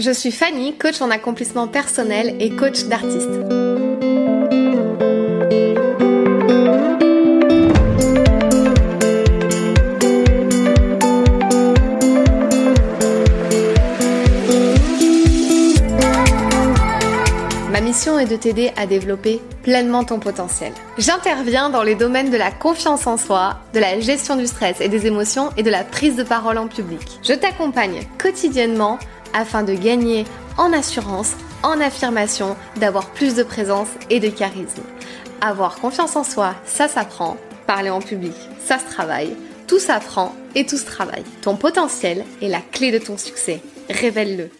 Je suis Fanny, coach en accomplissement personnel et coach d'artiste. Ma mission est de t'aider à développer pleinement ton potentiel. J'interviens dans les domaines de la confiance en soi, de la gestion du stress et des émotions et de la prise de parole en public. Je t'accompagne quotidiennement afin de gagner en assurance, en affirmation, d'avoir plus de présence et de charisme. Avoir confiance en soi, ça s'apprend. Parler en public, ça se travaille. Tout s'apprend et tout se travaille. Ton potentiel est la clé de ton succès. Révèle-le.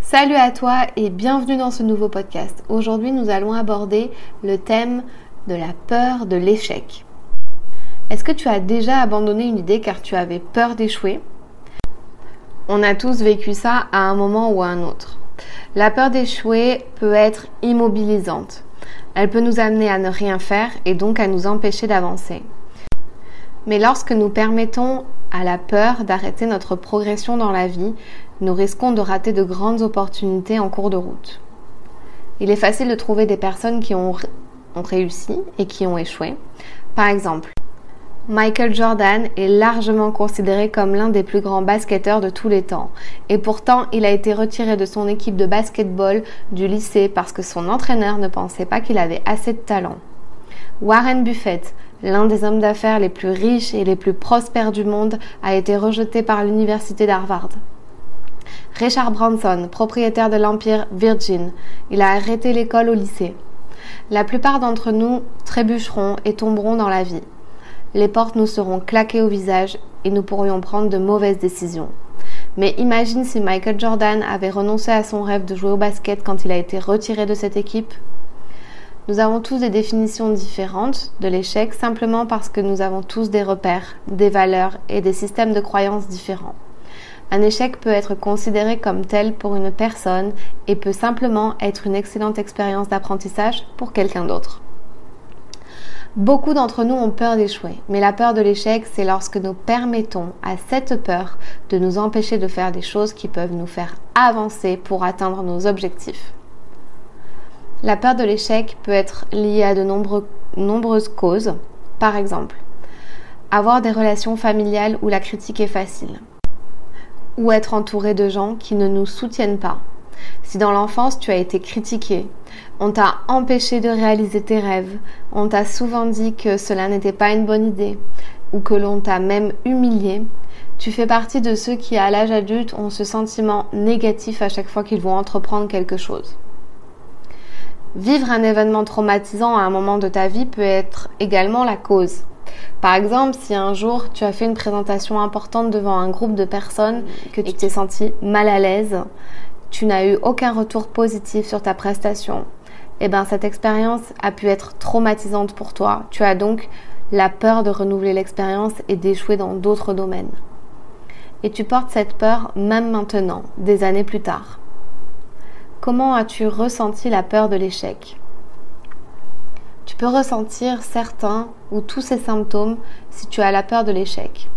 Salut à toi et bienvenue dans ce nouveau podcast. Aujourd'hui, nous allons aborder le thème de la peur de l'échec. Est-ce que tu as déjà abandonné une idée car tu avais peur d'échouer? On a tous vécu ça à un moment ou à un autre. La peur d'échouer peut être immobilisante. Elle peut nous amener à ne rien faire et donc à nous empêcher d'avancer. Mais lorsque nous permettons à la peur d'arrêter notre progression dans la vie, nous risquons de rater de grandes opportunités en cours de route. Il est facile de trouver des personnes qui ont, réussi et qui ont échoué. Par exemple, Michael Jordan est largement considéré comme l'un des plus grands basketteurs de tous les temps. Et pourtant, il a été retiré de son équipe de basketball du lycée parce que son entraîneur ne pensait pas qu'il avait assez de talent. Warren Buffett, l'un des hommes d'affaires les plus riches et les plus prospères du monde, a été rejeté par l'université d'Harvard. Richard Branson, propriétaire de l'empire Virgin, il a arrêté l'école au lycée. La plupart d'entre nous trébucheront et tomberont dans la vie les portes nous seront claquées au visage et nous pourrions prendre de mauvaises décisions. Mais imagine si Michael Jordan avait renoncé à son rêve de jouer au basket quand il a été retiré de cette équipe. Nous avons tous des définitions différentes de l'échec simplement parce que nous avons tous des repères, des valeurs et des systèmes de croyances différents. Un échec peut être considéré comme tel pour une personne et peut simplement être une excellente expérience d'apprentissage pour quelqu'un d'autre. Beaucoup d'entre nous ont peur d'échouer, mais la peur de l'échec, c'est lorsque nous permettons à cette peur de nous empêcher de faire des choses qui peuvent nous faire avancer pour atteindre nos objectifs. La peur de l'échec peut être liée à de nombreuses causes. Par exemple, avoir des relations familiales où la critique est facile. Ou être entouré de gens qui ne nous soutiennent pas. Si dans l'enfance tu as été critiqué, on t'a empêché de réaliser tes rêves, on t'a souvent dit que cela n'était pas une bonne idée, ou que l'on t'a même humilié, tu fais partie de ceux qui, à l'âge adulte, ont ce sentiment négatif à chaque fois qu'ils vont entreprendre quelque chose. Vivre un événement traumatisant à un moment de ta vie peut être également la cause. Par exemple, si un jour tu as fait une présentation importante devant un groupe de personnes, que tu t'es senti mal à l'aise, tu n'as eu aucun retour positif sur ta prestation, eh ben cette expérience a pu être traumatisante pour toi. Tu as donc la peur de renouveler l'expérience et d'échouer dans d'autres domaines. Et tu portes cette peur même maintenant, des années plus tard. Comment as-tu ressenti la peur de l'échec? Tu peux ressentir certains ou tous ces symptômes si tu as la peur de l'échec.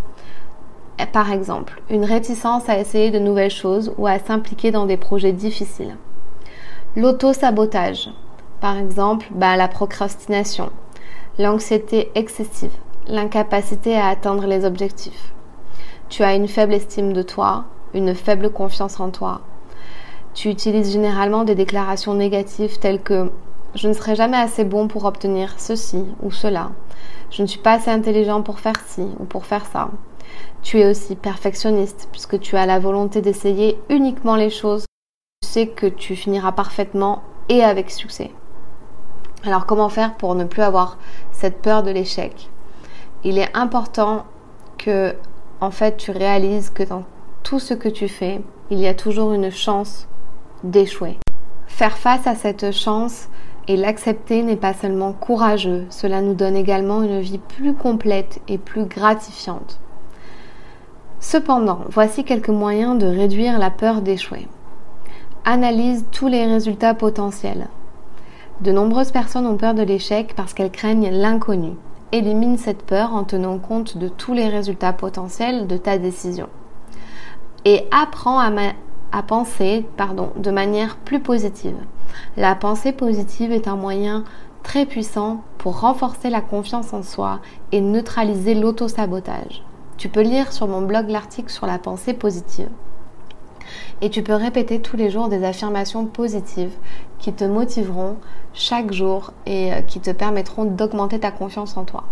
Par exemple, une réticence à essayer de nouvelles choses ou à s'impliquer dans des projets difficiles. L'auto-sabotage. Par exemple, bah, la procrastination, l'anxiété excessive, l'incapacité à atteindre les objectifs. Tu as une faible estime de toi, une faible confiance en toi. Tu utilises généralement des déclarations négatives telles que je ne serai jamais assez bon pour obtenir ceci ou cela. Je ne suis pas assez intelligent pour faire ci ou pour faire ça. Tu es aussi perfectionniste puisque tu as la volonté d'essayer uniquement les choses. Tu sais que tu finiras parfaitement et avec succès. Alors comment faire pour ne plus avoir cette peur de l'échec? Il est important que en fait tu réalises que dans tout ce que tu fais, il y a toujours une chance d'échouer. Faire face à cette chance et l'accepter n'est pas seulement courageux, cela nous donne également une vie plus complète et plus gratifiante. Cependant, voici quelques moyens de réduire la peur d'échouer. Analyse tous les résultats potentiels. De nombreuses personnes ont peur de l'échec parce qu'elles craignent l'inconnu. Élimine cette peur en tenant compte de tous les résultats potentiels de ta décision. Et apprends à, penser de manière plus positive. La pensée positive est un moyen très puissant pour renforcer la confiance en soi et neutraliser l'auto-sabotage. Tu peux lire sur mon blog l'article sur la pensée positive. Et tu peux répéter tous les jours des affirmations positives qui te motiveront chaque jour et euh, qui te permettront d'augmenter ta confiance en toi.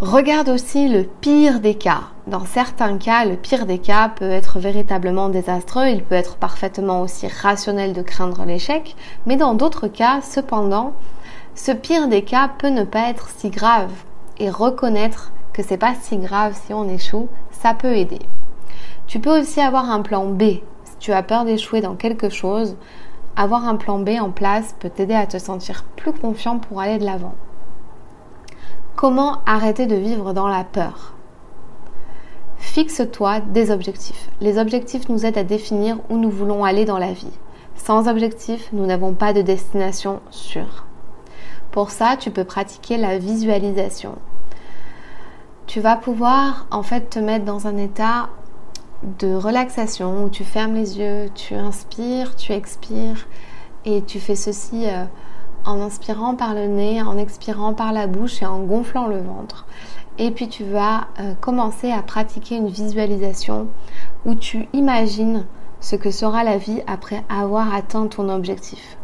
Regarde aussi le pire des cas. Dans certains cas, le pire des cas peut être véritablement désastreux, il peut être parfaitement aussi rationnel de craindre l'échec, mais dans d'autres cas, cependant, ce pire des cas peut ne pas être si grave et reconnaître c'est pas si grave si on échoue, ça peut aider. Tu peux aussi avoir un plan B. Si tu as peur d'échouer dans quelque chose, avoir un plan B en place peut t'aider à te sentir plus confiant pour aller de l'avant. Comment arrêter de vivre dans la peur? Fixe-toi des objectifs. Les objectifs nous aident à définir où nous voulons aller dans la vie. Sans objectif, nous n'avons pas de destination sûre. Pour ça, tu peux pratiquer la visualisation. Tu vas pouvoir en fait te mettre dans un état de relaxation où tu fermes les yeux, tu inspires, tu expires et tu fais ceci euh, en inspirant par le nez, en expirant par la bouche et en gonflant le ventre. Et puis tu vas euh, commencer à pratiquer une visualisation où tu imagines ce que sera la vie après avoir atteint ton objectif.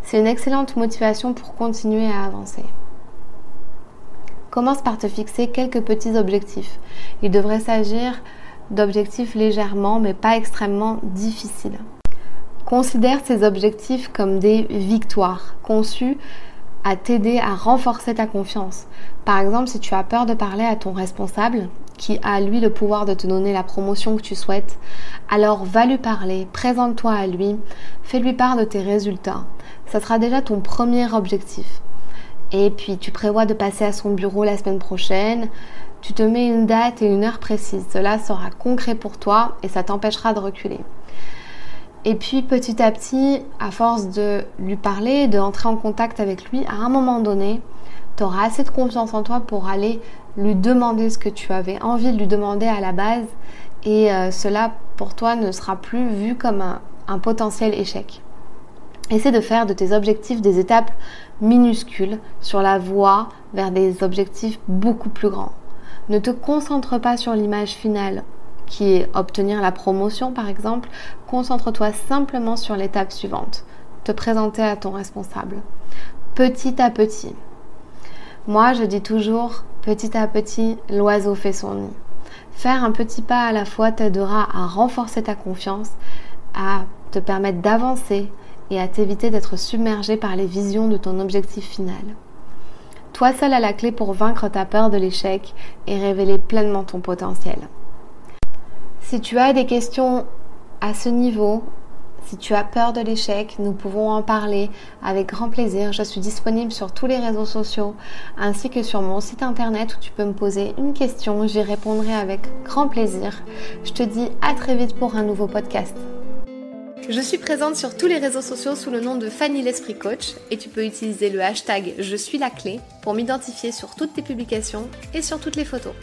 C'est une excellente motivation pour continuer à avancer. Commence par te fixer quelques petits objectifs. Il devrait s'agir d'objectifs légèrement mais pas extrêmement difficiles. Considère ces objectifs comme des victoires conçues à t'aider à renforcer ta confiance. Par exemple, si tu as peur de parler à ton responsable, qui a lui le pouvoir de te donner la promotion que tu souhaites, alors va lui parler, présente-toi à lui, fais-lui part de tes résultats. Ça sera déjà ton premier objectif. Et puis tu prévois de passer à son bureau la semaine prochaine, tu te mets une date et une heure précise. Cela sera concret pour toi et ça t'empêchera de reculer. Et puis petit à petit, à force de lui parler, de entrer en contact avec lui, à un moment donné, tu auras assez de confiance en toi pour aller lui demander ce que tu avais envie de lui demander à la base. Et euh, cela, pour toi, ne sera plus vu comme un, un potentiel échec. Essaie de faire de tes objectifs des étapes minuscules sur la voie vers des objectifs beaucoup plus grands. Ne te concentre pas sur l'image finale qui est obtenir la promotion par exemple, concentre-toi simplement sur l'étape suivante, te présenter à ton responsable. Petit à petit. Moi, je dis toujours, petit à petit, l'oiseau fait son nid. Faire un petit pas à la fois t'aidera à renforcer ta confiance, à te permettre d'avancer et à t'éviter d'être submergé par les visions de ton objectif final. Toi seul as la clé pour vaincre ta peur de l'échec et révéler pleinement ton potentiel. Si tu as des questions à ce niveau, si tu as peur de l'échec, nous pouvons en parler avec grand plaisir. Je suis disponible sur tous les réseaux sociaux ainsi que sur mon site internet où tu peux me poser une question. J'y répondrai avec grand plaisir. Je te dis à très vite pour un nouveau podcast. Je suis présente sur tous les réseaux sociaux sous le nom de Fanny l'Esprit Coach et tu peux utiliser le hashtag Je suis la clé pour m'identifier sur toutes tes publications et sur toutes les photos.